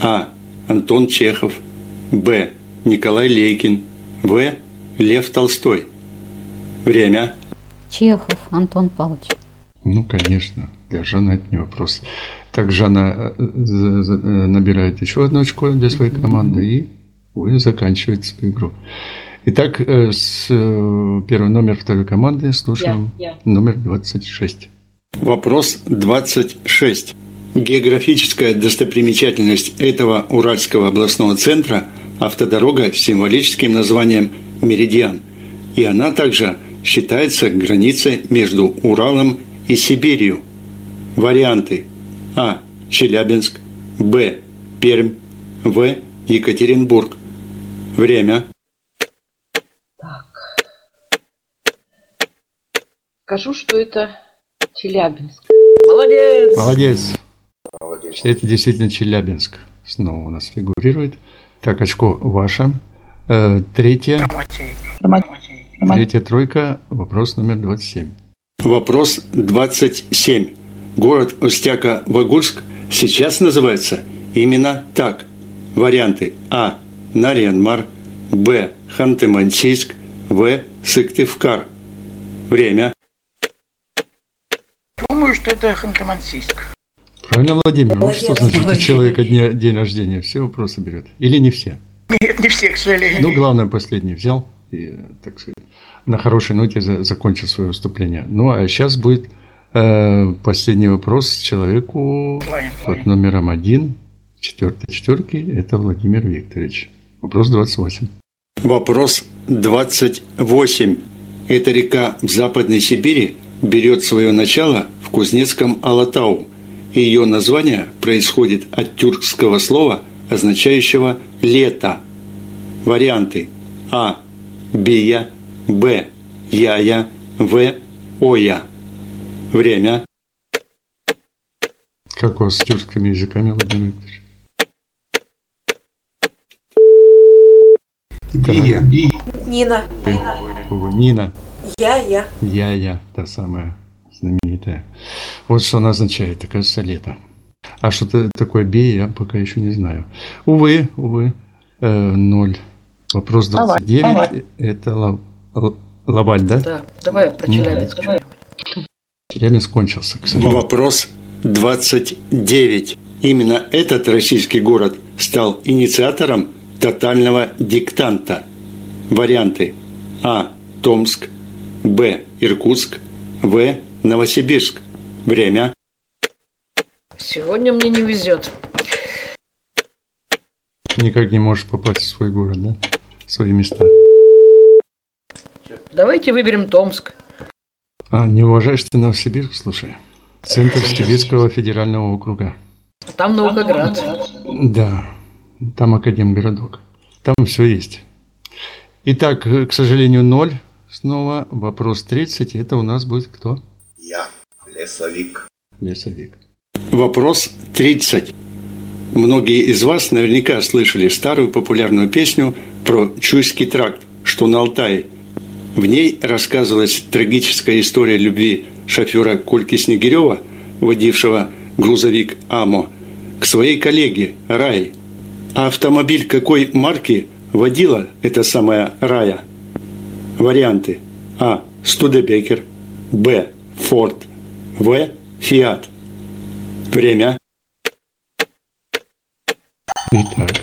А. Антон Чехов. Б. Николай Лейкин. В. Лев Толстой. Время. Чехов Антон Павлович. Ну, конечно. Для Жанны это не вопрос. Так, Жанна э, э, набирает еще одно очко для своей команды и вы заканчиваете свою игру. Итак, э, с, первый номер второй команды слушаем Я, номер 26. Вопрос 26. Географическая достопримечательность этого Уральского областного центра – автодорога с символическим названием «Меридиан». И она также считается границей между Уралом и Сибирью. Варианты. А. Челябинск. Б. Пермь. В. Екатеринбург. Время. Скажу, что это Челябинск. Молодец! Молодец. Это действительно Челябинск. Снова у нас фигурирует. Так, очко ваше. Э, Третья. Третья тройка. Вопрос номер 27. Вопрос 27. Город Устяка-Вагульск сейчас называется именно так. Варианты А. Нарьянмар, Б. Ханты-Мансийск, В. Сыктывкар. Время. Думаю, что это Ханты-Мансийск. Правильно, Владимир? Вот что значит у человека дня- день рождения. Все вопросы берет. Или не все? Нет, не все, к сожалению. Ну, главное, последний взял и, так сказать, на хорошей ноте за- закончил свое выступление. Ну, а сейчас будет э, последний вопрос человеку под номером один, четвертой четверки. Это Владимир Викторович. Вопрос 28. Вопрос 28. Эта река в Западной Сибири берет свое начало в Кузнецком Алатау. Ее название происходит от тюркского слова, означающего «лето». Варианты. А. Бия. Б. Яя. В. Оя. Время. Как у вас с тюркскими языками, Владимир Викторович? Бия. Нина. Нина. Я, я. Я, я, та самая знаменитая. Вот что она означает, оказывается, лето. А что это такое бей, я пока еще не знаю. Увы, увы, э, ноль. Вопрос Давай, 29, давай. это Ла- Л- Лаваль, да? Да, давай про Челябинск. Челябинск кончился, к сожалению. Вопрос 29. Именно этот российский город стал инициатором тотального диктанта. Варианты А. Томск, Б. Иркутск, В. Новосибирск. Время. Сегодня мне не везет. Никак не можешь попасть в свой город, да? Свои места. Давайте выберем Томск. А, не уважаешь ты Новосибирск, слушай. Центр Сибирского федерального округа. Там Наукоград. Да, там Академгородок. Там все есть. Итак, э, к сожалению, ноль. Снова вопрос 30. Это у нас будет кто? Я. Лесовик. Лесовик. Вопрос 30. Многие из вас наверняка слышали старую популярную песню про Чуйский тракт, что на Алтае. В ней рассказывалась трагическая история любви шофера Кольки Снегирева, водившего грузовик «Амо», к своей коллеге Рае. А автомобиль какой марки водила эта самая Рая? Варианты. А. Студебекер. Б. Форд. В. Фиат. Время. Итак.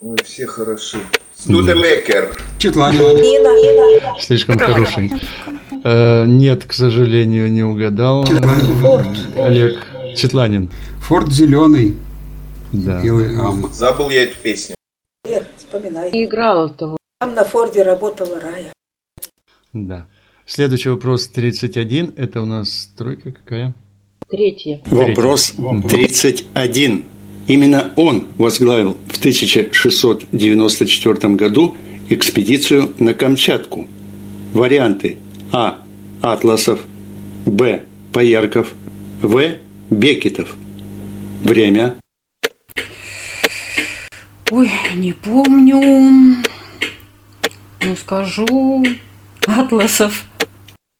Ой, все хороши. Студебекер. Четланин. Слишком хороший. Э, нет, к сожалению, не угадал. Олег Четланин. Форд зеленый. Да. Белый. Забыл я эту песню. Нет, вспоминай. Не играла того. Там на Форде работала Рая. Да. Следующий вопрос 31. Это у нас тройка какая? Третье. Вопрос 31. Именно он возглавил в 1694 году экспедицию на Камчатку. Варианты А. Атласов, Б. Поярков, В. Бекетов. Время. Ой, не помню. Ну, скажу. Атласов.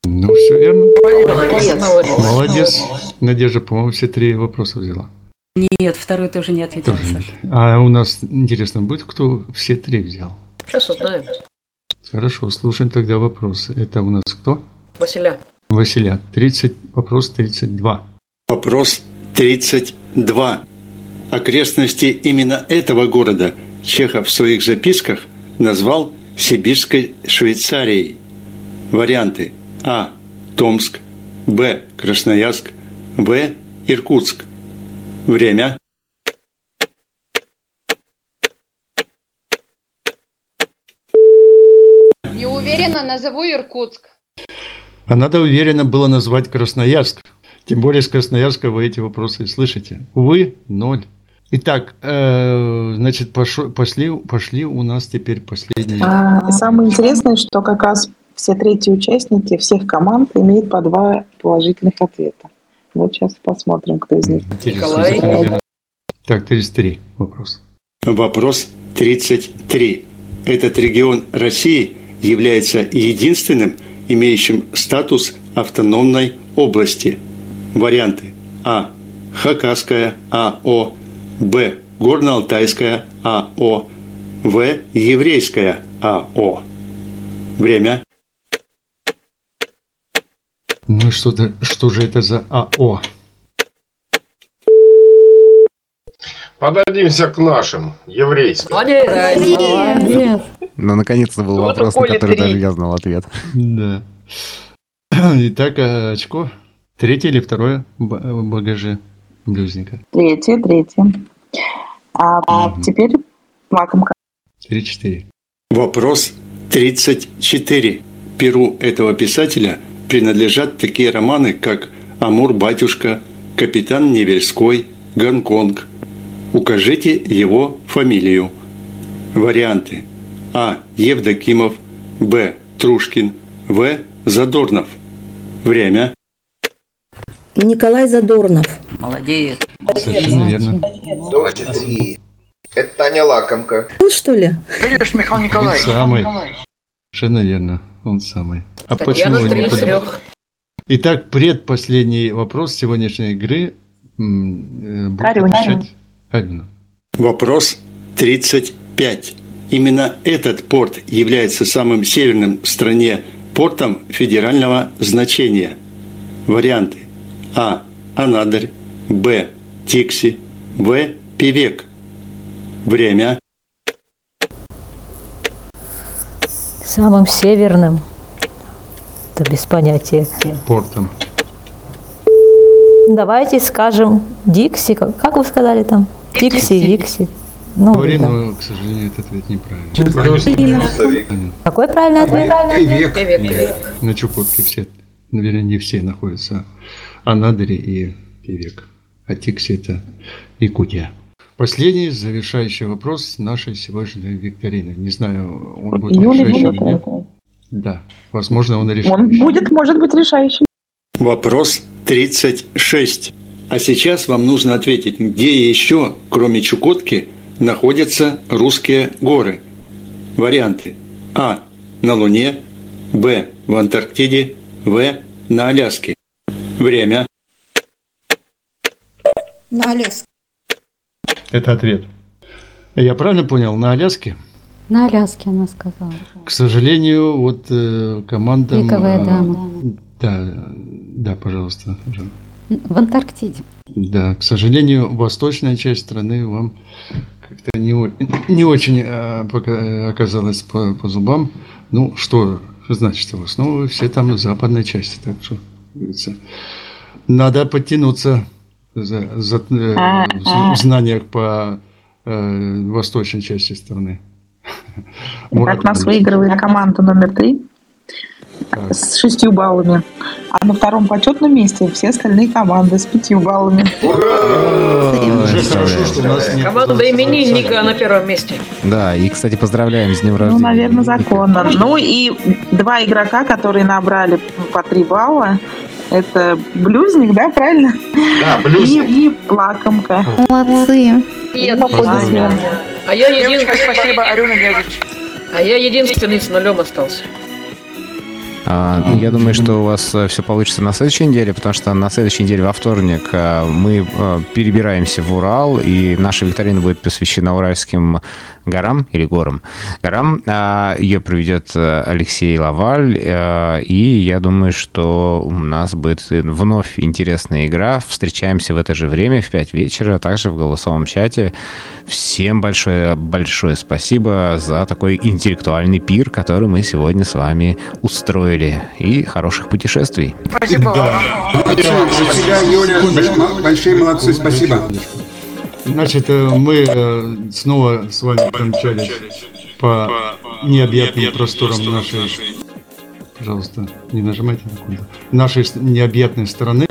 Ну, все верно. Молодец. Молодец. Надежда, по-моему, все три вопроса взяла. Нет, второй тоже не ответил. Тоже нет. А у нас, интересно, будет, кто все три взял? Сейчас узнаем. Хорошо, слушаем тогда вопросы. Это у нас кто? Василя. Василя. 30, вопрос 32. Вопрос 32. Окрестности именно этого города Чехов в своих записках назвал Сибирской Швейцарией. Варианты А. Томск, Б. Красноярск, В. Иркутск. Время. Не уверена, назову Иркутск. А надо уверенно было назвать Красноярск. Тем более с Красноярска вы эти вопросы слышите. Увы, ноль. Итак, э, значит, пошло- пошли, пошли у нас теперь последние. А, самое интересное, что как раз все третьи участники всех команд имеют по два положительных ответа. Вот сейчас посмотрим, кто из них. Интересно. Так, 33 вопрос. Вопрос 33. Этот регион России является единственным, имеющим статус автономной области. Варианты А. Хакасская АО, Б. Горно-Алтайская АО, В. Еврейская АО. Время. Ну что-то, что же это за АО? Подадимся к нашим, еврейским. Молодец. Ну, наконец-то был Вот вопрос, на который три. даже я знал ответ. Да. *clears throat* Итак, а, очко. Третье или второе б- багаже блюзника? Третье, третье. А теперь лакомка. 3-4. Вопрос 34. Перу этого писателя принадлежат такие романы, как «Амур-батюшка», «Капитан Невельской», «Гонконг». Укажите его фамилию. Варианты. А. Евдокимов. Б. Трушкин. В. Задорнов. Время. Николай Задорнов. Молодец. Совершенно верно. 23. Это Таня Лакомка. Ну, что ли? Видишь, Михаил Николаевич. самый. Совершенно верно. Он самый. А Татьяна, почему не под- трех. Итак, предпоследний вопрос сегодняшней игры. э, будет Арина. отвечать Арина. Вопрос 35. Именно этот порт является самым северным в стране портом федерального значения. Варианты. А. Анадырь. Б. Тикси. В. Певек. Время. Самым северным. Это без понятия. Портом. Давайте скажем Дикси. Как вы сказали там? Дикси, Дикси. Ну, Говорим, да. но, к сожалению, этот ответ неправильный. Какой правильный ответ? Певек, Нет, певек. на Чукотке все, наверное, не все находятся. Анадыри и Певек. А Тикси это Якутия. Последний завершающий вопрос нашей сегодняшней викторины. Не знаю, он будет Юлия решающий будет или нет. это. Да, возможно, он решит. Он будет, может быть, решающим. Вопрос 36. А сейчас вам нужно ответить, где еще, кроме Чукотки, находятся русские горы. Варианты. А. На Луне. Б. В Антарктиде. В. На Аляске. Время. На Аляске. Это ответ. Я правильно понял? На Аляске? На Аляске она сказала. К сожалению, вот э, командам... Пиковая э, дама. Да, да, пожалуйста. Жан. В Антарктиде. Да, к сожалению, восточная часть страны вам как-то не, не очень э, пока оказалась по, по зубам. Ну, что значит, в основном все там в западной части, так что, говорится, надо подтянуться за, за, э, в, в знаниях по э, восточной части страны. Итак, нас выигрывает команда номер три Так. с шестью баллами. А на втором почетном месте все остальные команды с пятью баллами. Уже хорошо, что у нас нет Команда именинника на первом месте. Да, и, кстати, поздравляем с днем Ну, рождения. наверное, законно. Ну и два игрока, которые набрали по три балла. Это блюзник, да, правильно? Да, И, блюзник. и плакомка. Молодцы. И. А я, един... Девочка, спасибо, Арюна а я единственный с нулем остался. А, ну, я думаю, что у вас все получится на следующей неделе, потому что на следующей неделе во вторник а, мы а, перебираемся в Урал, и наша викторина будет посвящена уральским горам или горам. Горам. А, Ее проведет а, Алексей Лаваль, а, и я думаю, что у нас будет вновь интересная игра. Встречаемся в это же время, в 5 вечера, также в голосовом чате. Всем большое, большое спасибо за такой интеллектуальный пир, который мы сегодня с вами устроили. И хороших путешествий. Спасибо. За тебя, Юля. Большие молодцы, спасибо. Значит, э, мы э, снова с вами промчались по необъятным просторам нашей... Пожалуйста, не нажимайте на куда. Нашей необъятной страны,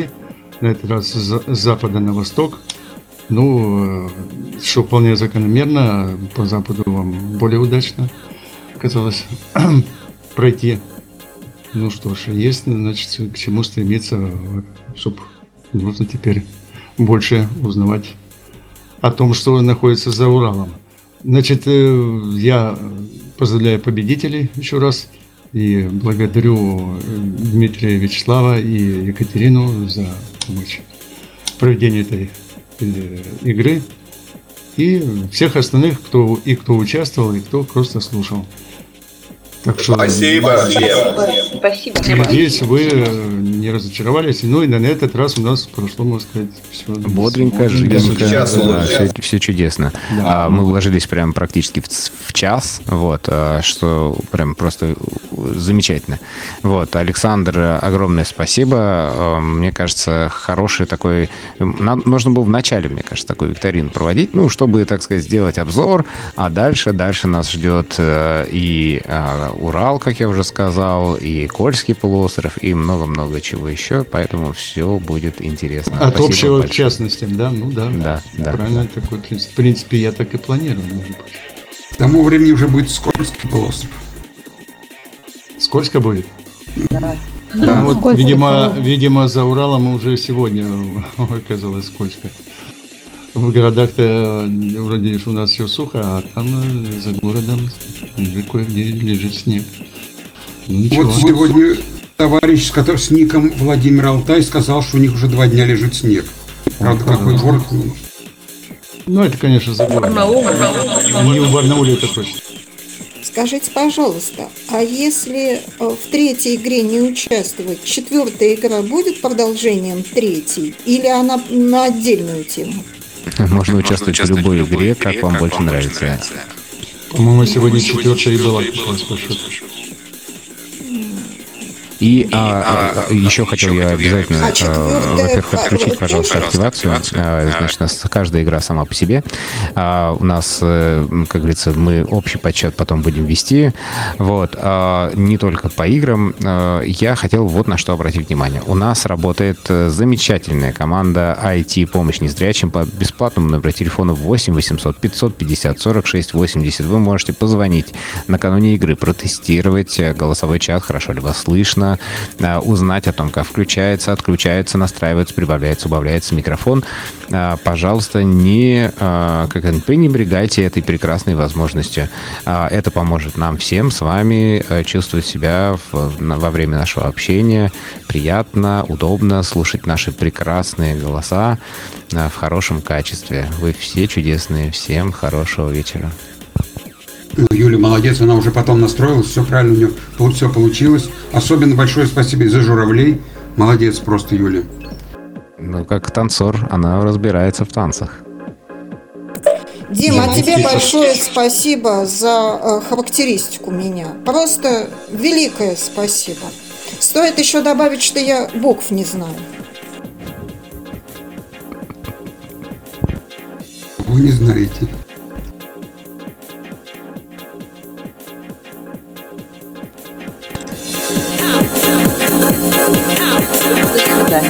на этот раз с запада на восток. Ну, э, что вполне закономерно, по западу вам более удачно казалось *clears throat* пройти. Ну что ж, есть, значит, к чему стремиться, чтобы нужно теперь больше узнавать о том, что находится за Уралом. Значит, э, я поздравляю победителей еще раз и благодарю э, Дмитрия Вячеслава и Екатерину за помощь в проведении этой э, игры и всех остальных, кто и кто участвовал, и кто просто слушал. Так что Спасибо всем. Спасибо. надеюсь, вы э, не разочаровались. Ну и на этот раз у нас прошло, можно сказать, все Бодренько, живенько, Сейчас да, лучше. все, чудесно. Да. А, мы вложились прям практически в, в час, вот, а, что прям просто замечательно. Вот, Александр, огромное спасибо. А, Мне кажется, хороший такой... Нам нужно было в начале, мне кажется, такой викторин проводить, ну, чтобы, так сказать, сделать обзор, а дальше, дальше нас ждет э, и а, Урал, как я уже сказал, и Кольский полуостров, и много-много чего еще, поэтому все будет интересно. От Спасибо общего к большое. частностям, да? Ну да. Да, да. Правильно такой принцип. В принципе, я так и планирую. может быть. К тому времени уже будет Скользкий полуостров. Скользко будет? Да. Ну, вот, видимо, да. видимо, за Уралом уже сегодня *laughs* оказалось скользко. В городах-то э, вроде у нас все сухо, а там э, за городом кое-где лежит снег. Ну, ничего. Вот сегодня товарищ с, которым, с ником Владимир Алтай сказал, что у них уже два дня лежит снег. Правда, какой город? Ну, это, конечно, за городом. Не в Барнауле это точно. Скажите, пожалуйста, а если э, в третьей игре не участвовать, четвертая игра будет продолжением третьей или она на отдельную тему? Можно участвовать в любой игре, как вам больше нравится. По-моему, сегодня четвертая и была счету. И а, а, еще хотел я обязательно, А а, во-первых, а, отключить, пожалуйста, активацию. А, Значит, у нас каждая игра сама по себе. А, У нас, э, как говорится, мы общий подсчет потом будем вести. Вот. А, Не только по играм. А, Я хотел вот на что обратить внимание. У нас работает э, замечательная команда IT-помощь незрячим по бесплатному номеру телефона 8 800 550 46 80. Вы можете позвонить накануне игры, протестировать э, голосовой чат, хорошо ли вас слышно, э, узнать о том, как включается, отключается, настраивается, прибавляется, убавляется микрофон. Э, Пожалуйста, не э, как пренебрегайте этой прекрасной возможностью. Это поможет нам всем с вами чувствовать себя во время нашего общения приятно, удобно слушать наши прекрасные голоса в хорошем качестве. Вы все чудесные. Всем хорошего вечера. Ну, Юля молодец, она уже потом настроилась, все правильно у нее все получилось. Особенно большое спасибо и за журавлей. Молодец просто, Юля. Ну, как танцор, она разбирается в танцах. Дима, а Да, тебе большое спасибо за э, характеристику меня. Просто великое спасибо. Стоит еще добавить, что я букв не знаю. Вы не знаете. Okay.